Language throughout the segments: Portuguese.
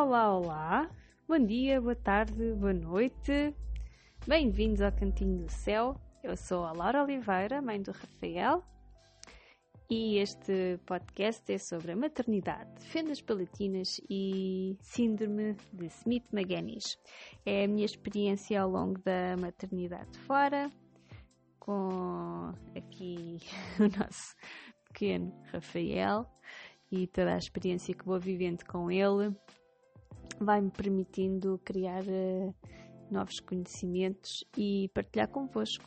Olá, olá, bom dia, boa tarde, boa noite, bem-vindos ao Cantinho do Céu. Eu sou a Laura Oliveira, mãe do Rafael, e este podcast é sobre a maternidade, fendas palatinas e síndrome de Smith-Magenis. É a minha experiência ao longo da maternidade fora, com aqui o nosso pequeno Rafael e toda a experiência que vou vivendo com ele vai-me permitindo criar uh, novos conhecimentos e partilhar convosco.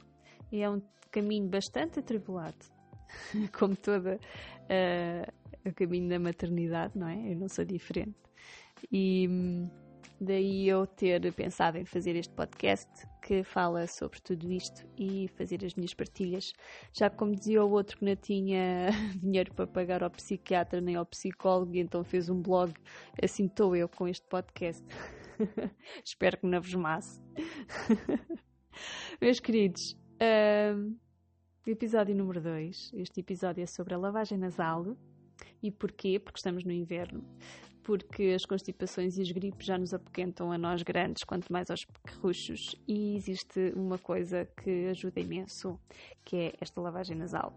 É um caminho bastante atribulado, como todo uh, o caminho da maternidade, não é? Eu não sou diferente. E hum, daí eu ter pensado em fazer este podcast que fala sobre tudo isto e fazer as minhas partilhas. Já como dizia o outro que não tinha dinheiro para pagar ao psiquiatra nem ao psicólogo, e então fez um blog, assim estou eu com este podcast. Espero que não vos masse. Meus queridos, um, episódio número 2. Este episódio é sobre a lavagem nasal. E porquê? Porque estamos no inverno porque as constipações e as gripes já nos apoquentam a nós grandes, quanto mais aos pequerruchos. E existe uma coisa que ajuda imenso, que é esta lavagem nasal.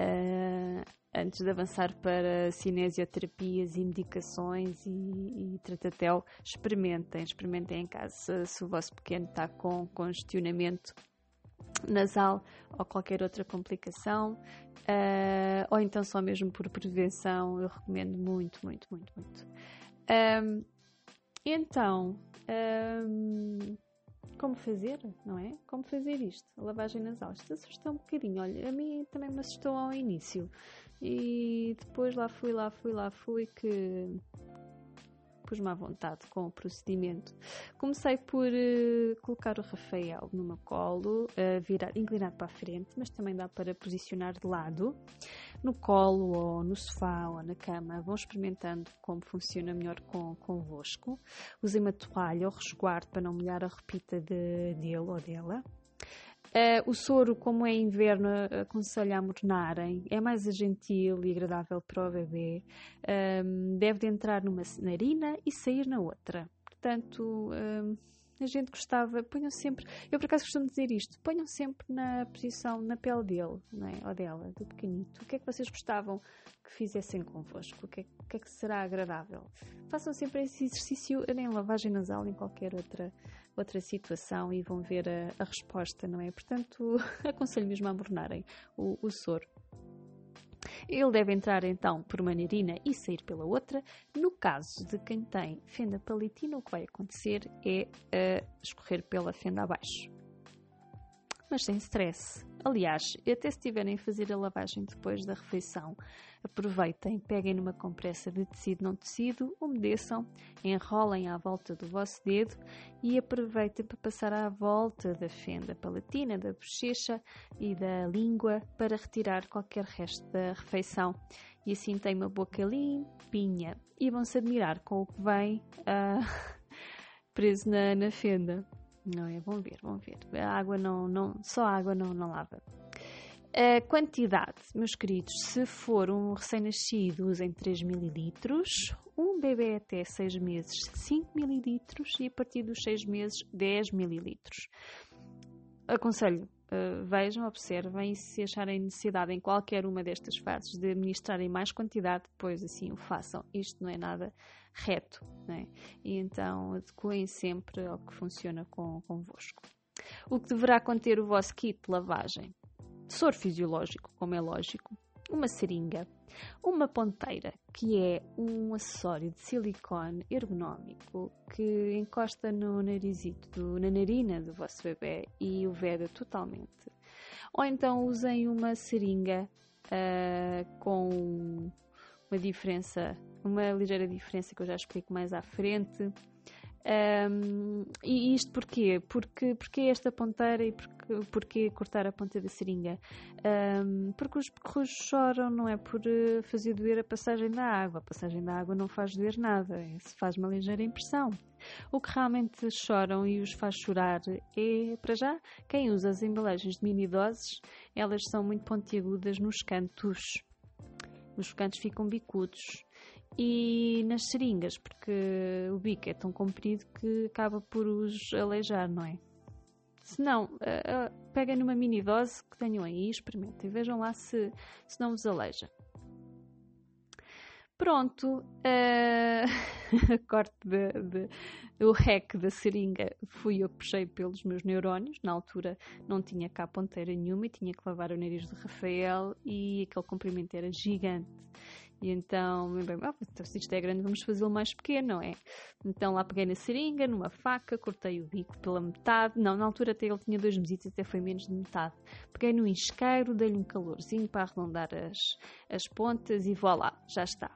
Uh, antes de avançar para cinesioterapias e medicações e, e tratatel, experimentem, experimentem em casa se o vosso pequeno está com congestionamento nasal ou qualquer outra complicação, uh, ou então só mesmo por prevenção, eu recomendo muito, muito, muito, muito. Um, então, um, como fazer, não é? Como fazer isto? A lavagem nasal. Isto assustou um bocadinho. Olha, a mim também me assustou ao início. E depois lá fui, lá fui, lá fui, que pus-me à vontade com o procedimento. Comecei por uh, colocar o Rafael no meu colo, uh, virar, inclinado para a frente, mas também dá para posicionar de lado, no colo ou no sofá ou na cama. Vão experimentando como funciona melhor com, convosco. Usei uma toalha ou resguardo para não molhar a repita de, dele ou dela. Uh, o soro, como é inverno, aconselho a mornarem. É mais gentil e agradável para o bebê. Um, deve de entrar numa narina e sair na outra. Portanto, um, a gente gostava, ponham sempre, eu por acaso costumo dizer isto, ponham sempre na posição, na pele dele, não é? ou dela, do pequenito. O que é que vocês gostavam que fizessem convosco? O que é, o que, é que será agradável? Façam sempre esse exercício em lavagem nasal, em qualquer outra outra situação e vão ver a, a resposta, não é? Portanto, aconselho mesmo a mornarem o, o soro. Ele deve entrar então por uma narina e sair pela outra. No caso de quem tem fenda palatina, o que vai acontecer é uh, escorrer pela fenda abaixo. Mas sem stress. Aliás, até se tiverem a fazer a lavagem depois da refeição, aproveitem, peguem numa compressa de tecido não tecido, umedeçam, enrolem à volta do vosso dedo e aproveitem para passar à volta da fenda palatina, da bochecha e da língua para retirar qualquer resto da refeição. E assim tem uma boca limpinha e vão-se admirar com o que vem uh, preso na, na fenda. Não é? Vão ver, vão ver. A água não, não só a água não, não lava. A quantidade, meus queridos, se for um recém-nascido, usem 3 ml, um bebê até 6 meses, 5 ml e a partir dos 6 meses, 10 ml. Aconselho, uh, vejam, observem se acharem necessidade em qualquer uma destas fases de administrarem mais quantidade, depois assim o façam. Isto não é nada reto, né? E então adequem sempre ao que funciona com, convosco. O que deverá conter o vosso kit de lavagem? Soro fisiológico, como é lógico, uma seringa, uma ponteira, que é um acessório de silicone ergonómico que encosta no narizito, na narina do vosso bebê e o veda totalmente. Ou então usem uma seringa uh, com uma diferença, uma ligeira diferença que eu já explico mais à frente. Um, e isto porquê? Porque, porque esta ponteira e porque, porque cortar a ponta da seringa? Um, porque os pequerros choram, não é por eh, fazer doer a passagem da água. A passagem da água não faz doer nada, se faz uma ligeira impressão. O que realmente choram e os faz chorar é, para já, quem usa as embalagens de mini doses, elas são muito pontiagudas nos cantos os cantos ficam bicudos e nas seringas, porque o bico é tão comprido que acaba por os aleijar, não é? Se não, uh, uh, peguem numa mini dose que tenham aí, experimentem, vejam lá se, se não vos aleija. Pronto, uh, corte de, de, o da seringa fui eu que puxei pelos meus neurónios. Na altura não tinha cá ponteira nenhuma e tinha que lavar o nariz do Rafael e aquele comprimento era gigante. E então, bem, oh, então se isto é grande, vamos fazê-lo mais pequeno, não é? Então lá peguei na seringa, numa faca, cortei o bico pela metade. Não, na altura até ele tinha dois meses, até foi menos de metade. Peguei no isqueiro, dei-lhe um calorzinho para arredondar as, as pontas e voilá, já está.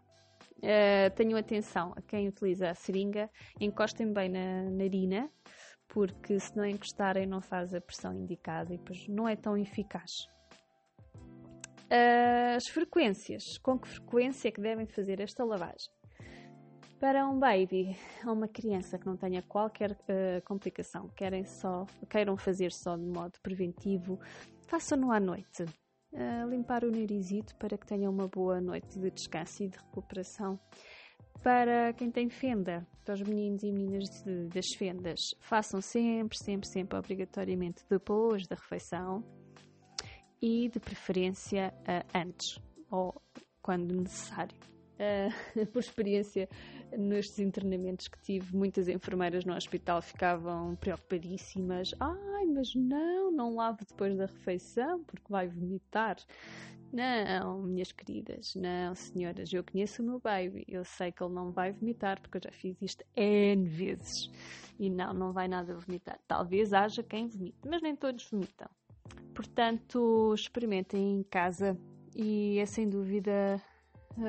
Uh, tenham atenção a quem utiliza a seringa, encostem bem na narina, porque se não encostarem não faz a pressão indicada e depois não é tão eficaz. As frequências. Com que frequência é que devem fazer esta lavagem? Para um baby ou uma criança que não tenha qualquer uh, complicação, querem só, queiram fazer só de modo preventivo, façam-no à noite. Uh, limpar o narizito para que tenha uma boa noite de descanso e de recuperação. Para quem tem fenda, para os meninos e meninas de, das fendas, façam sempre, sempre, sempre, obrigatoriamente depois da refeição e de preferência uh, antes ou quando necessário. Uh, por experiência, nestes internamentos que tive, muitas enfermeiras no hospital ficavam preocupadíssimas. Ai, mas não, não lave depois da refeição porque vai vomitar. Não, minhas queridas, não, senhoras, eu conheço o meu baby, eu sei que ele não vai vomitar porque eu já fiz isto N vezes. E não, não vai nada vomitar. Talvez haja quem vomite, mas nem todos vomitam. Portanto, experimentem em casa e é sem dúvida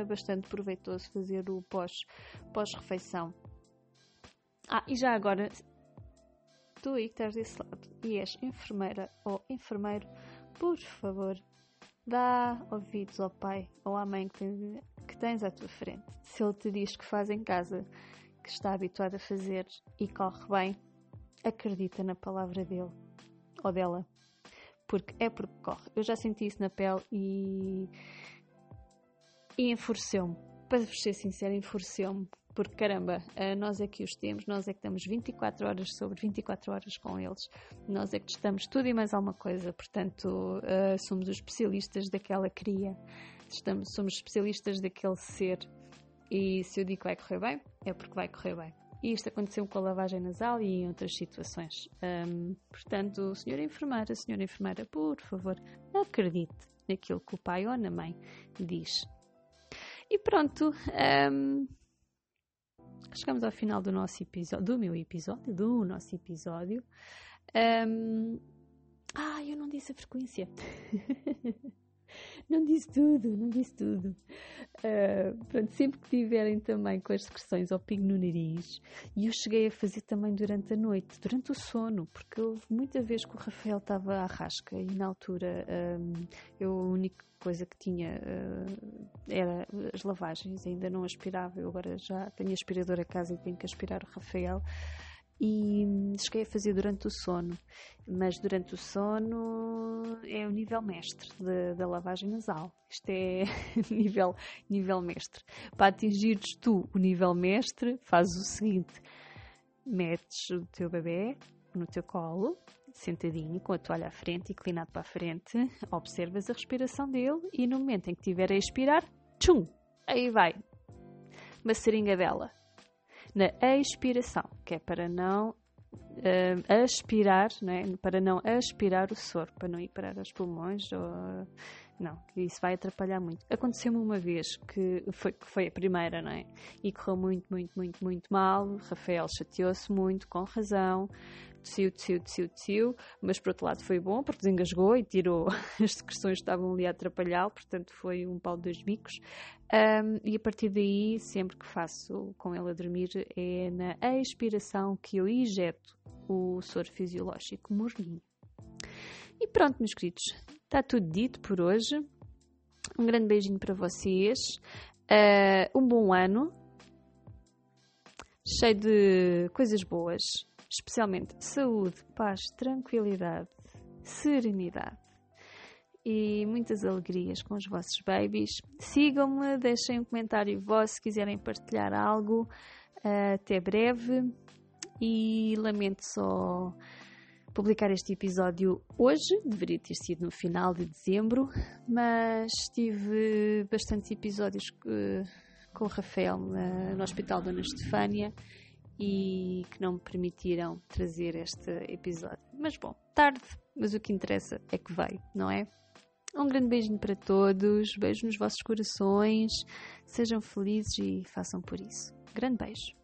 bastante proveitoso fazer o pós, pós-refeição. Ah, e já agora, tu aí que estás desse lado e és enfermeira ou enfermeiro, por favor, dá ouvidos ao pai ou à mãe que que tens à tua frente. Se ele te diz que faz em casa, que está habituado a fazer e corre bem, acredita na palavra dele ou dela porque é porque corre. Eu já senti isso na pele e. e enfureceu-me. Para ser sincero, enfureceu-me. Porque caramba, eh, nós é que os temos, nós é que estamos 24 horas sobre 24 horas com eles, nós é que estamos tudo e mais alguma coisa, portanto, uh, somos os especialistas daquela cria, estamos, somos especialistas daquele ser. E se eu digo que vai correr bem, é porque vai correr bem. E isto aconteceu com a lavagem nasal e em outras situações. Um, portanto, senhora enfermeira, senhora enfermeira, por favor, acredite naquilo que o pai ou a mãe diz. E pronto, um, chegamos ao final do nosso episódio, do meu episódio, do nosso episódio. Um, ah, eu não disse a frequência. não disse tudo, não disse tudo. Uh, pronto, sempre que tiverem também com as secreções ao pingo no nariz, e eu cheguei a fazer também durante a noite, durante o sono, porque houve muita vez que o Rafael estava à rasca e na altura um, eu a única coisa que tinha uh, era as lavagens, ainda não aspirava, eu agora já tenho aspirador a casa e tenho que aspirar o Rafael e cheguei a fazer durante o sono, mas durante o sono é o nível mestre da lavagem nasal. Isto é nível, nível mestre. Para atingires tu o nível mestre, fazes o seguinte: metes o teu bebê no teu colo, sentadinho, com a toalha à frente, inclinado para a frente, observas a respiração dele e no momento em que estiver a expirar, tchum, aí vai, uma seringa dela. Na expiração, que é para não uh, aspirar, né? para não aspirar o soro, para não ir parar aos pulmões ou não, isso vai atrapalhar muito. Aconteceu-me uma vez que foi, que foi a primeira, não é? E correu muito, muito, muito, muito mal. Rafael chateou-se muito, com razão tossiu, tossiu, tossiu, tossiu, mas por outro lado foi bom porque desengasgou e tirou as secreções que estavam ali a atrapalhá-lo, portanto foi um pau de dois bicos. Um, e a partir daí, sempre que faço com ele a dormir, é na expiração que eu injeto o soro fisiológico morninho. E pronto, meus queridos, está tudo dito por hoje. Um grande beijinho para vocês. Uh, um bom ano, cheio de coisas boas especialmente saúde, paz, tranquilidade, serenidade e muitas alegrias com os vossos babies. Sigam-me, deixem um comentário vosso se quiserem partilhar algo. Uh, até breve e lamento só publicar este episódio hoje, deveria ter sido no final de dezembro, mas tive bastantes episódios uh, com o Rafael uh, no Hospital Dona Estefânia e que não me permitiram trazer este episódio. Mas bom, tarde, mas o que interessa é que veio, não é? Um grande beijinho para todos, beijo nos vossos corações, sejam felizes e façam por isso. Grande beijo.